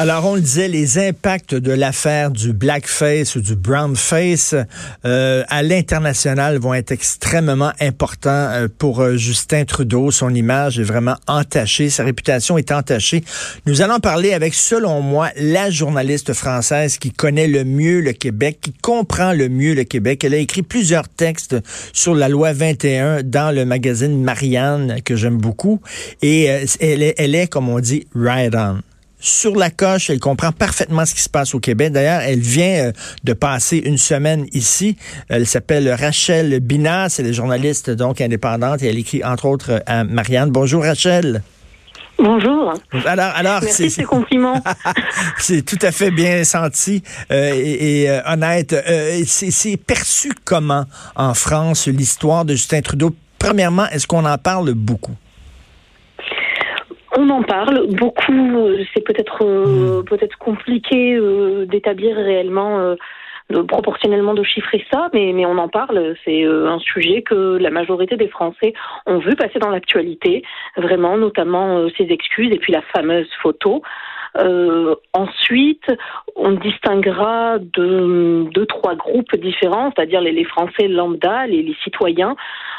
Alors, on le disait, les impacts de l'affaire du blackface ou du brownface euh, à l'international vont être extrêmement importants euh, pour euh, Justin Trudeau. Son image est vraiment entachée, sa réputation est entachée. Nous allons parler avec, selon moi, la journaliste française qui connaît le mieux le Québec, qui comprend le mieux le Québec. Elle a écrit plusieurs textes sur la loi 21 dans le magazine Marianne, que j'aime beaucoup. Et elle, est, elle est, comme on dit, right on sur la coche, elle comprend parfaitement ce qui se passe au Québec. D'ailleurs, elle vient euh, de passer une semaine ici. Elle s'appelle Rachel Binas, elle est journaliste donc indépendante et elle écrit entre autres à Marianne. Bonjour Rachel. Bonjour. Alors, alors, c'est ces compliments. c'est tout à fait bien senti euh, et, euh, honnête. c'est perçu comment en France l'histoire de Justin Trudeau? Premièrement, est-ce qu'on en parle beaucoup? On en parle beaucoup. Euh, c'est peut-être euh, hmm. peut-être compliqué euh, d'établir réellement. proportionnellement de chiffrer ça, mais, mais on en parle. C'est un sujet que la majorité des Français ont vu passer dans l'actualité, vraiment, notamment ses excuses et puis la fameuse photo. Ensuite, on distinguera de deux, trois groupes différents, c'est-à-dire les, les, Français lambda, les, les citoyens,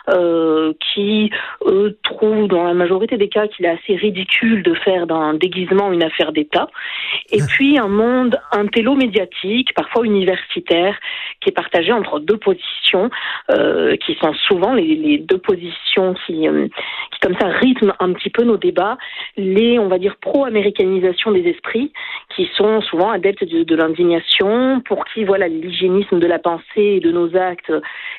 euh, qui eux, trouvent dans la majorité des cas qu'il est assez ridicule de faire d'un déguisement une affaire d'État. Et puis un monde intello médiatique, parfois universitaire, qui est partagé entre deux positions, euh, qui sont souvent les, les deux positions qui, euh, qui comme ça rythment un petit peu nos débats, les on va dire pro-américanisation des esprits, qui sont souvent adeptes de, l'indignation, pour qui voilà l'hygiénisme de la pensée et de nos actes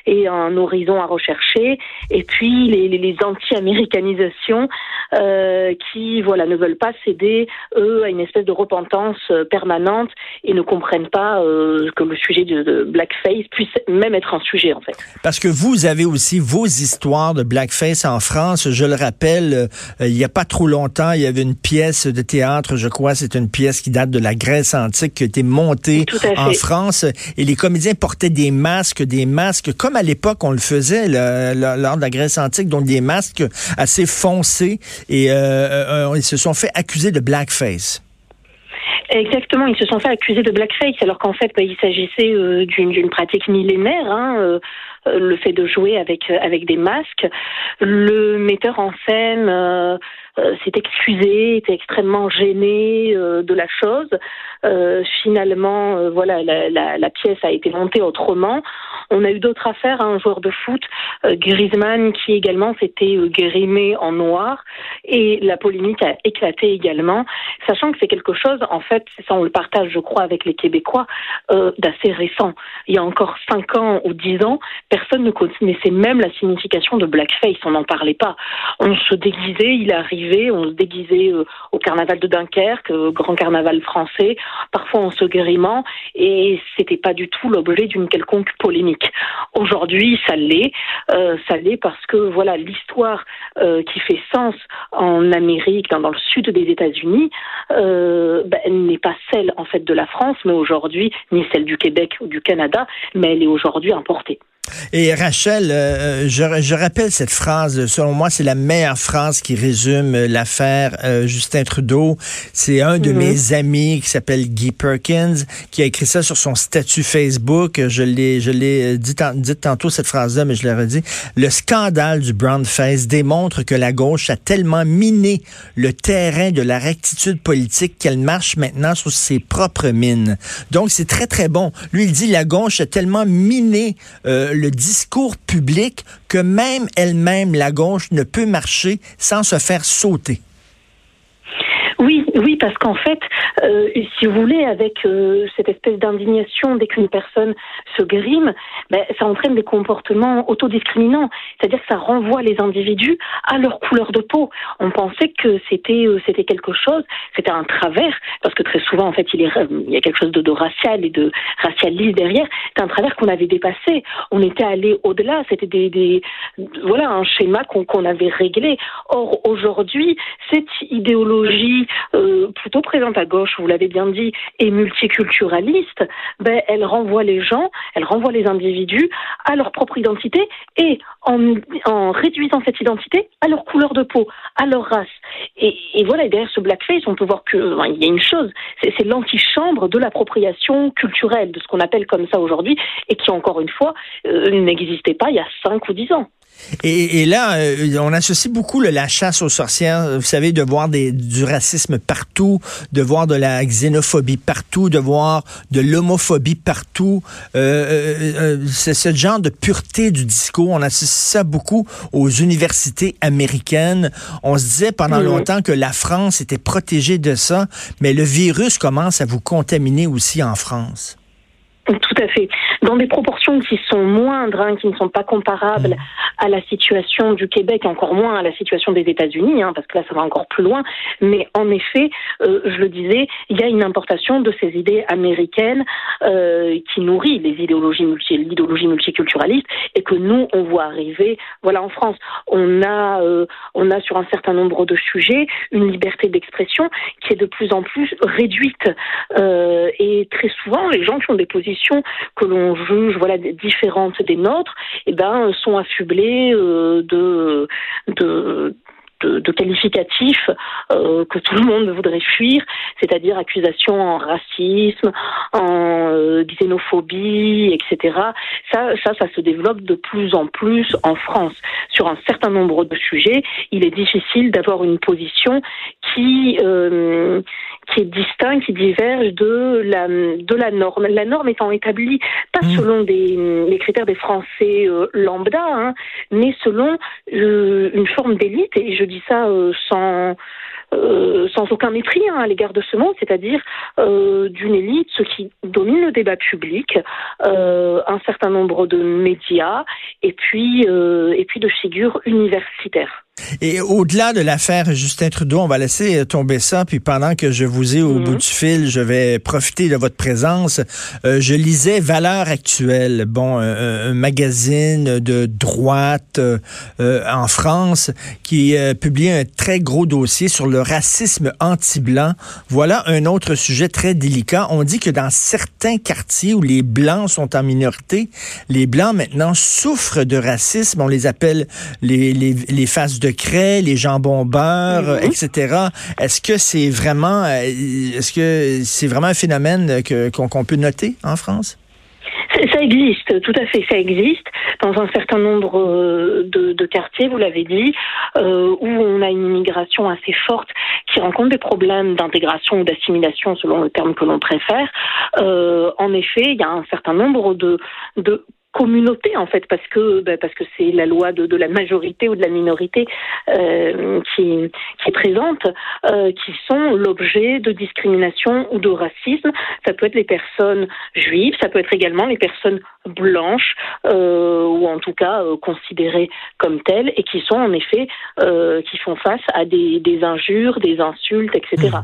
est un horizon à rechercher, et puis les, anti-américanisations euh, qui voilà ne veulent pas céder eux à une espèce de repentance euh, permanente et ne comprennent pas euh, que le sujet de, blackface puisse même être un sujet en fait. Parce que vous avez aussi vos histoires de blackface en France. Je le rappelle, il n'y a pas trop longtemps, il y avait une pièce de théâtre, je crois, c'est une pièce qui date de la Grèce antique qui a été montée en France et les comédiens portaient des masques, des masques comme à l'époque on le faisait. Là, lors de la Grèce antique, donc des masques assez foncés, et euh, euh, ils se sont fait accuser de blackface. Exactement, ils se sont fait accuser de blackface, alors qu'en fait, bah, il s'agissait euh, d'une pratique millénaire. Hein, le fait de jouer avec avec des masques. Le metteur en scène s'est excusé, était extrêmement gêné de la chose. finalement, voilà, la, pièce a été montée autrement. On a eu d'autres affaires, hein, un joueur de foot, euh, Griezmann, qui également s'était euh, grimé en noir, et la polémique a éclaté également, sachant que c'est quelque chose, en fait, ça on le partage, je crois, avec les Québécois, euh, d'assez récent. Il y a encore cinq ans ou dix ans, personne ne connaissait même la signification de blackface, on n'en parlait pas. On se déguisait, il est on se déguisait au carnaval de Dunkerque, grand carnaval français, parfois en se grimant, et c'était pas du tout l'objet d'une quelconque polémique. Aujourd'hui, ça l'est. Euh, ça l'est parce que voilà l'histoire euh, qui fait sens en Amérique, dans, le sud des États-Unis, euh, ben, n'est pas celle en fait de la France, mais aujourd'hui ni celle du Québec ou du Canada, mais elle est aujourd'hui importée. Et Rachel, euh, je, je, rappelle cette phrase, selon moi, c'est la meilleure phrase qui résume l'affaire euh, Justin Trudeau. C'est un de mhm. mes amis qui s'appelle Guy Perkins qui a écrit ça sur son statut Facebook. Je l'ai, je l'ai dit, dit, tantôt cette phrase-là, mais je l'ai redit. Le scandale du brown face démontre que la gauche a tellement miné le terrain de la rectitude politique qu'elle marche maintenant sur ses propres mines. Donc c'est très très bon. Lui il dit la gauche a tellement miné euh, le discours public que même elle-même, la gauche, ne peut marcher sans se faire sauter. Parce qu'en fait, euh, si vous voulez, avec euh, cette espèce d'indignation dès qu'une personne se grime, ben, ça entraîne des comportements autodiscriminants. C'est-à-dire que ça renvoie les individus à leur couleur de peau. On pensait que c'était euh, c'était quelque chose, c'était un travers, parce que très souvent, en fait, il, il y a quelque chose de, racial et de racialiste derrière. C'est un travers qu'on avait dépassé. On était allé au-delà. C'était des, des, voilà un schéma qu'on qu'on avait réglé. Or aujourd'hui, cette idéologie euh, plutôt présente à gauche, vous l'avez bien dit, et multiculturaliste, ben, elle renvoie les gens, elle renvoie les individus à leur propre identité et en, réduisant cette identité à leur couleur de peau, à leur race. Et, voilà, derrière ce blackface, on peut voir que il y a une chose, c'est l'antichambre de l'appropriation culturelle, de ce qu'on appelle comme ça aujourd'hui, et qui encore une fois euh, n'existait pas il y a 5 ou 10 ans. Et, là, euh, on associe beaucoup la chasse aux sorcières, vous savez, de voir du racisme partout, de voir de la xénophobie partout, de voir de l'homophobie partout. Euh, c'est ce genre de pureté du discours. On associe ça beaucoup aux universités américaines. On se disait pendant mmh. longtemps que la France était protégée de ça, mais le virus commence à vous contaminer aussi en France. Tout à fait. Dans des proportions qui sont moindres, hein, qui ne sont pas comparables mmh. à la situation du Québec, encore moins à la situation des États-Unis, hein, parce que là, ça va encore plus loin. Mais en effet, euh, je le disais, il y a une importation de ces idées américaines euh, qui nourrit les idéologies multi, l'idéologie multiculturaliste et que nous, on voit arriver. Voilà, en France, on a, euh, on a sur un certain nombre de sujets une liberté d'expression qui est de plus en plus réduite. et très souvent, les gens qui ont des positions que l'on juge voilà différentes des nôtres, eh ben sont affublés euh, de, de de, qualificatifs euh, que tout le monde voudrait fuir, c'est-à-dire accusations en racisme, en euh, xénophobie, etc. Ça, ça, ça se développe de plus en plus en France. Sur un certain nombre de sujets, il est difficile d'avoir une position qui qui est distinct, qui diverge de la, de la norme. La norme étant établie pas mmh. selon des, les critères des Français euh, lambda, hein, mais selon euh, une forme d'élite, et je dis ça euh, sans euh, sans aucun mépris hein, à l'égard de ce mot, c'est-à-dire euh, d'une élite, ce qui domine le débat public, euh, un certain nombre de médias et puis et puis de figures universitaires. Et au-delà de l'affaire Justin Trudeau, on va laisser tomber ça. Puis pendant que je vous ai au bout mhm. du fil, je vais profiter de votre présence. je lisais Valeurs actuelles, bon, un magazine de droite en France qui publie un très gros dossier sur le racisme anti-blanc. Voilà un autre sujet très délicat. On dit que dans certains quartiers où les blancs sont en minorité, les blancs maintenant souffrent de racisme. On les appelle les, les, les faces de craie, les jambons beurre, mhm. etc. Est-ce que c'est vraiment, euh, est-ce que c'est vraiment un phénomène qu'on peut noter en France? Ça existe, tout à fait, ça existe dans un certain nombre euh, de, de quartiers, vous l'avez dit, euh, où on a une immigration assez forte qui rencontre des problèmes d'intégration ou d'assimilation selon le terme que l'on préfère. Euh, en effet, il y a un certain nombre de, de communauté en fait parce que ben, parce que c'est la loi de, de, la majorité ou de la minorité euh, qui, qui est présente euh, qui sont l'objet de discrimination ou de racisme. Ça peut être les personnes juives ça peut être également les personnes blanches euh, ou en tout cas euh, considérées comme telles et qui sont en effet euh, qui font face à des, des injures des insultes etc mmh.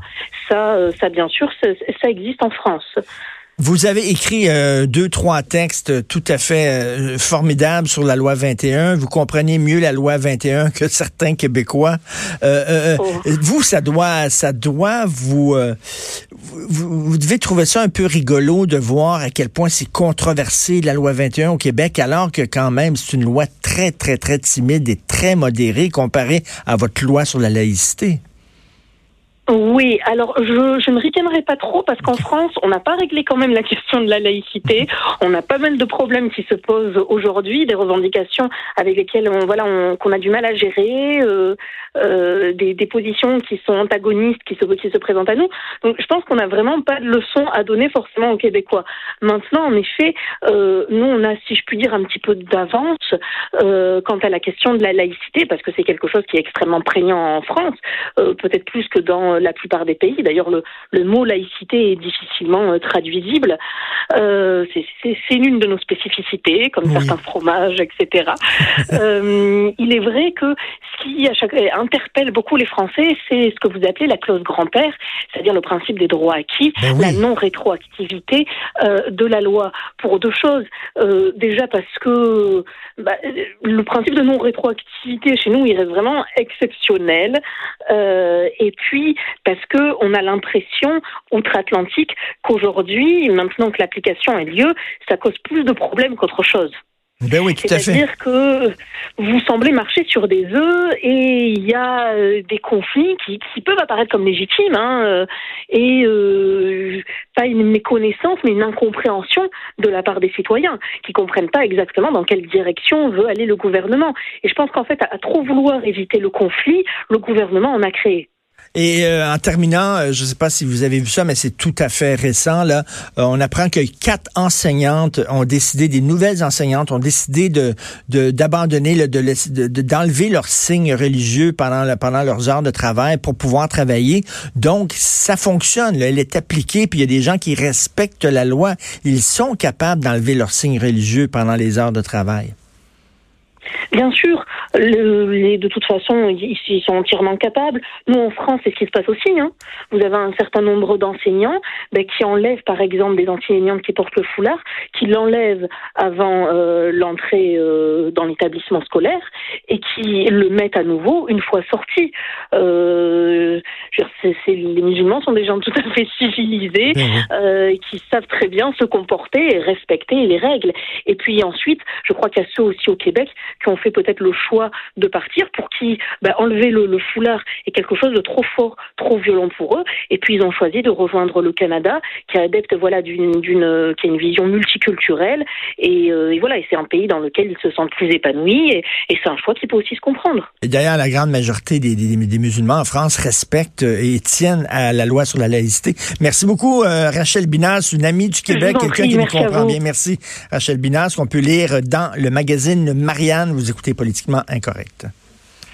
ça euh, ça bien sûr ça, ça existe en France vous avez écrit euh, deux, trois textes tout à fait euh, formidables sur la loi 21. Vous comprenez mieux la loi 21 que certains Québécois. Euh, oh. Vous, ça doit, ça doit vous, vous, vous, devez trouver ça un peu rigolo de voir à quel point c'est controversé la loi 21 au Québec, alors que quand même c'est une loi très, très, très timide et très modérée comparée à votre loi sur la laïcité. Oui, alors je, je ne ricanerai pas trop parce qu'en France, on n'a pas réglé quand même la question de la laïcité. On a pas mal de problèmes qui se posent aujourd'hui, des revendications avec lesquelles on voilà qu'on a du mal à gérer, euh, euh, des, des, positions qui sont antagonistes, qui se qui se présentent à nous. Donc je pense qu'on n'a vraiment pas de leçon à donner forcément aux Québécois. Maintenant, en effet, euh, nous on a, si je puis dire, un petit peu d'avance euh, quant à la question de la laïcité parce que c'est quelque chose qui est extrêmement prégnant en France, euh, peut-être plus que dans la plupart des pays. D'ailleurs, le, le, mot laïcité est difficilement euh, traduisible. Euh, c'est l'une de nos spécificités, comme certains fromages, etc. euh, il est vrai que ce qui à chaque, interpelle beaucoup les Français, c'est ce que vous appelez la clause grand-père, c'est-à-dire le principe des droits acquis, ben la non-rétroactivité euh, de la loi. Pour deux choses. Euh, déjà parce que bah, le principe de non-rétroactivité chez nous, il reste vraiment exceptionnel. Euh, et puis parce que on a l'impression outre-Atlantique qu'aujourd'hui, maintenant que l'application a lieu, ça cause plus de problèmes qu'autre chose. Ben oui, tout à fait. C'est-à-dire que vous semblez marcher sur des œufs et il y a euh, des conflits qui, qui, peuvent apparaître comme légitimes hein, euh, et euh, pas une méconnaissance mais une incompréhension de la part des citoyens qui comprennent pas exactement dans quelle direction veut aller le gouvernement. Et je pense qu'en fait, à trop vouloir éviter le conflit, le gouvernement en a créé. Et euh, en terminant, euh, je ne sais pas si vous avez vu ça, mais c'est tout à fait récent. Là, euh, on apprend que quatre enseignantes ont décidé, des nouvelles enseignantes ont décidé de d'abandonner, de, d'enlever leurs signes religieux pendant pendant leurs heures de travail pour pouvoir travailler. Donc ça fonctionne. Là, elle est appliquée, puis il y a des gens qui respectent la loi. Ils sont capables d'enlever leurs signes religieux pendant les heures de travail. Bien sûr, le, de toute façon, ils, ils, sont entièrement capables. Nous, en France, c'est ce qui se passe aussi. Hein. Vous avez un certain nombre d'enseignants ben, qui enlèvent, par exemple, des enseignantes qui portent le foulard, qui l'enlèvent avant euh, l'entrée euh, dans l'établissement scolaire et qui le mettent à nouveau une fois sortis. Euh, les musulmans sont des gens tout à fait civilisés, euh, qui savent très bien se comporter et respecter les règles. Et puis ensuite, je crois qu'il y a ceux aussi au Québec qui ont fait peut-être le choix de partir, pour qui bah, enlever le, le, foulard est quelque chose de trop fort, trop violent pour eux. Et puis ils ont choisi de rejoindre le Canada, qui est adepte voilà d'une, d'une qui a une vision multiculturelle. Et, euh, et voilà, et c'est un pays dans lequel ils se sentent plus épanouis. Et, et c'est un choix qui peut aussi se comprendre. Et d'ailleurs, la grande majorité des, des, des, musulmans en France respectent et tiennent à la loi sur la laïcité. Merci beaucoup, euh, Rachel Binas, une amie du Québec, quelqu'un qui nous comprend bien. Merci, Rachel Binas, qu'on peut lire dans le magazine Marianne. Vous écoutez Politiquement Incorrect.